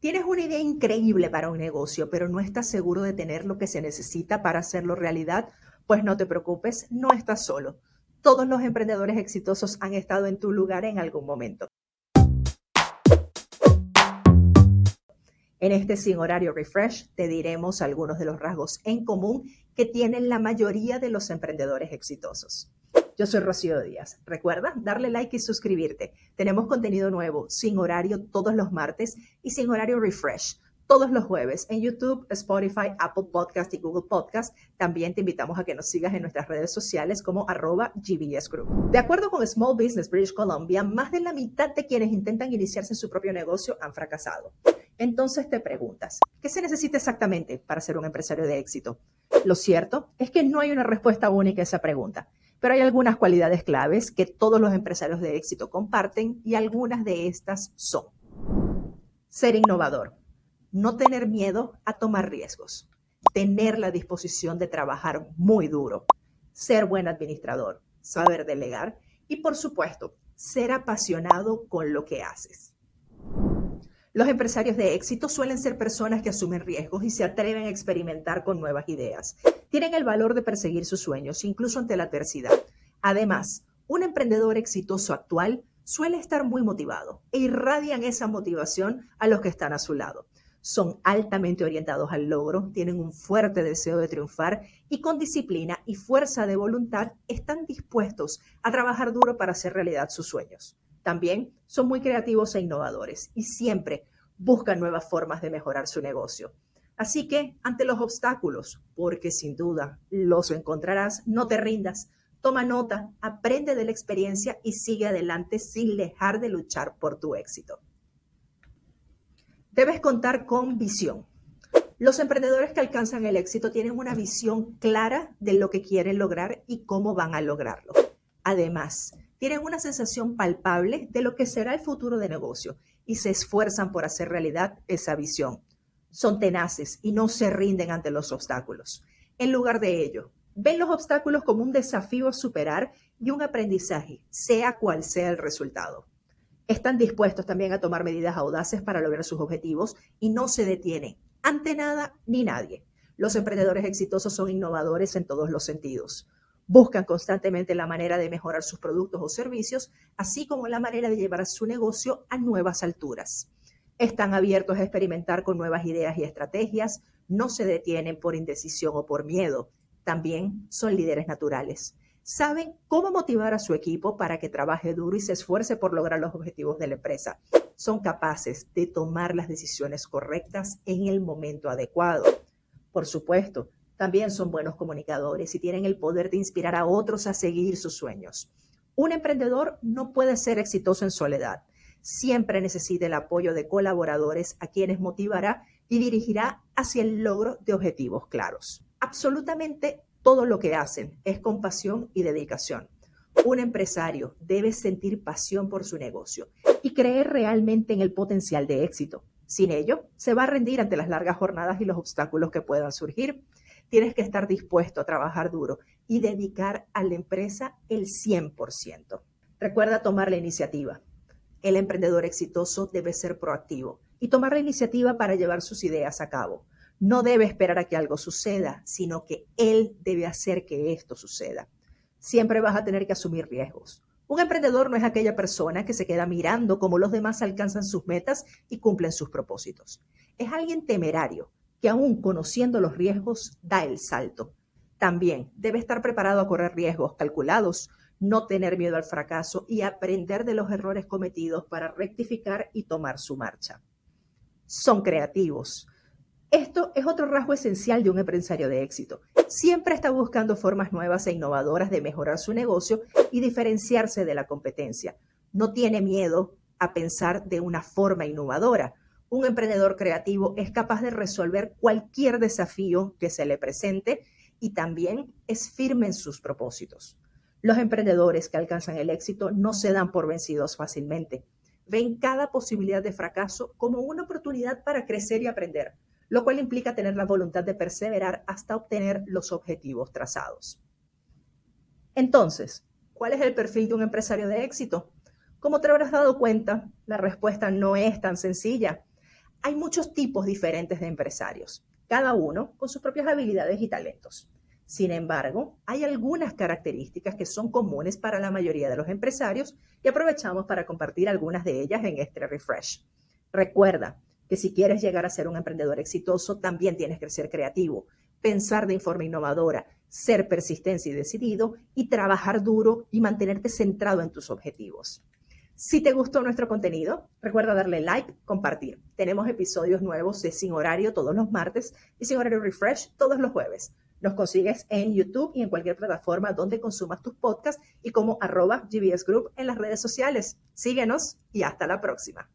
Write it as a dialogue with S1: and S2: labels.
S1: Tienes una idea increíble para un negocio, pero no estás seguro de tener lo que se necesita para hacerlo realidad. Pues no te preocupes, no estás solo. Todos los emprendedores exitosos han estado en tu lugar en algún momento. En este sin horario refresh te diremos algunos de los rasgos en común que tienen la mayoría de los emprendedores exitosos. Yo soy Rocío Díaz. Recuerda darle like y suscribirte. Tenemos contenido nuevo, sin horario todos los martes y sin horario refresh todos los jueves en YouTube, Spotify, Apple Podcast y Google Podcast. También te invitamos a que nos sigas en nuestras redes sociales como arroba GBS Group. De acuerdo con Small Business British Columbia, más de la mitad de quienes intentan iniciarse en su propio negocio han fracasado. Entonces te preguntas, ¿qué se necesita exactamente para ser un empresario de éxito? Lo cierto es que no hay una respuesta única a esa pregunta pero hay algunas cualidades claves que todos los empresarios de éxito comparten y algunas de estas son. Ser innovador, no tener miedo a tomar riesgos, tener la disposición de trabajar muy duro, ser buen administrador, saber delegar. Y por supuesto, ser apasionado con lo que haces. Los empresarios de éxito suelen ser personas que asumen riesgos y se atreven a experimentar con nuevas ideas. Tienen el valor de perseguir sus sueños, incluso ante la adversidad. Además, un emprendedor exitoso actual suele estar muy motivado e irradian esa motivación a los que están a su lado. Son altamente orientados al logro, tienen un fuerte deseo de triunfar y con disciplina y fuerza de voluntad están dispuestos a trabajar duro para hacer realidad sus sueños. También son muy creativos e innovadores y siempre buscan nuevas formas de mejorar su negocio. Así que ante los obstáculos, porque sin duda los encontrarás, no te rindas. Toma nota, aprende de la experiencia y sigue adelante sin dejar de luchar por tu éxito. Debes contar con visión. Los emprendedores que alcanzan el éxito tienen una visión clara de lo que quieren lograr y cómo van a lograrlo. Además, tienen una sensación palpable de lo que será el futuro de negocio y se esfuerzan por hacer realidad esa visión. Son tenaces y no se rinden ante los obstáculos. En lugar de ello, ven los obstáculos como un desafío a superar y un aprendizaje, sea cual sea el resultado. Están dispuestos también a tomar medidas audaces para lograr sus objetivos y no se detienen ante nada ni nadie. Los emprendedores exitosos son innovadores en todos los sentidos. Buscan constantemente la manera de mejorar sus productos o servicios, así como la manera de llevar su negocio a nuevas alturas. Están abiertos a experimentar con nuevas ideas y estrategias, no se detienen por indecisión o por miedo. También son líderes naturales. Saben cómo motivar a su equipo para que trabaje duro y se esfuerce por lograr los objetivos de la empresa. Son capaces de tomar las decisiones correctas en el momento adecuado. Por supuesto, también son buenos comunicadores y tienen el poder de inspirar a otros a seguir sus sueños. Un emprendedor no puede ser exitoso en soledad. Siempre necesita el apoyo de colaboradores a quienes motivará y dirigirá hacia el logro de objetivos claros. Absolutamente todo lo que hacen es con pasión y dedicación. Un empresario debe sentir pasión por su negocio y creer realmente en el potencial de éxito. Sin ello, se va a rendir ante las largas jornadas y los obstáculos que puedan surgir tienes que estar dispuesto a trabajar duro y dedicar a la empresa el 100%. Recuerda tomar la iniciativa. El emprendedor exitoso debe ser proactivo y tomar la iniciativa para llevar sus ideas a cabo. No debe esperar a que algo suceda, sino que él debe hacer que esto suceda. Siempre vas a tener que asumir riesgos. Un emprendedor no es aquella persona que se queda mirando cómo los demás alcanzan sus metas y cumplen sus propósitos. Es alguien temerario que aún conociendo los riesgos da el salto. También debe estar preparado a correr riesgos calculados, no tener miedo al fracaso y aprender de los errores cometidos para rectificar y tomar su marcha. Son creativos. Esto es otro rasgo esencial de un empresario de éxito. Siempre está buscando formas nuevas e innovadoras de mejorar su negocio y diferenciarse de la competencia. No tiene miedo a pensar de una forma innovadora un emprendedor creativo es capaz de resolver cualquier desafío que se le presente y también es firme en sus propósitos. Los emprendedores que alcanzan el éxito no se dan por vencidos fácilmente. Ven cada posibilidad de fracaso como una oportunidad para crecer y aprender, lo cual implica tener la voluntad de perseverar hasta obtener los objetivos trazados. Entonces, ¿cuál es el perfil de un empresario de éxito? Como te habrás dado cuenta, la respuesta no es tan sencilla Hay muchos tipos diferentes de empresarios, cada uno con sus propias habilidades y talentos. Sin embargo, hay algunas características que son comunes para la mayoría de los empresarios y aprovechamos para compartir algunas de ellas en este refresh. Recuerda que si quieres llegar a ser un emprendedor exitoso, también tienes que ser creativo, pensar de forma innovadora, ser persistente y decidido y trabajar duro y mantenerte centrado en tus objetivos. Si te gustó nuestro contenido, recuerda darle like, compartir. Tenemos episodios nuevos de Sin Horario todos los martes y Sin Horario Refresh todos los jueves. Nos consigues en YouTube y en cualquier plataforma donde consumas tus podcasts y como arroba GBS Group en las redes sociales. Síguenos y hasta la próxima.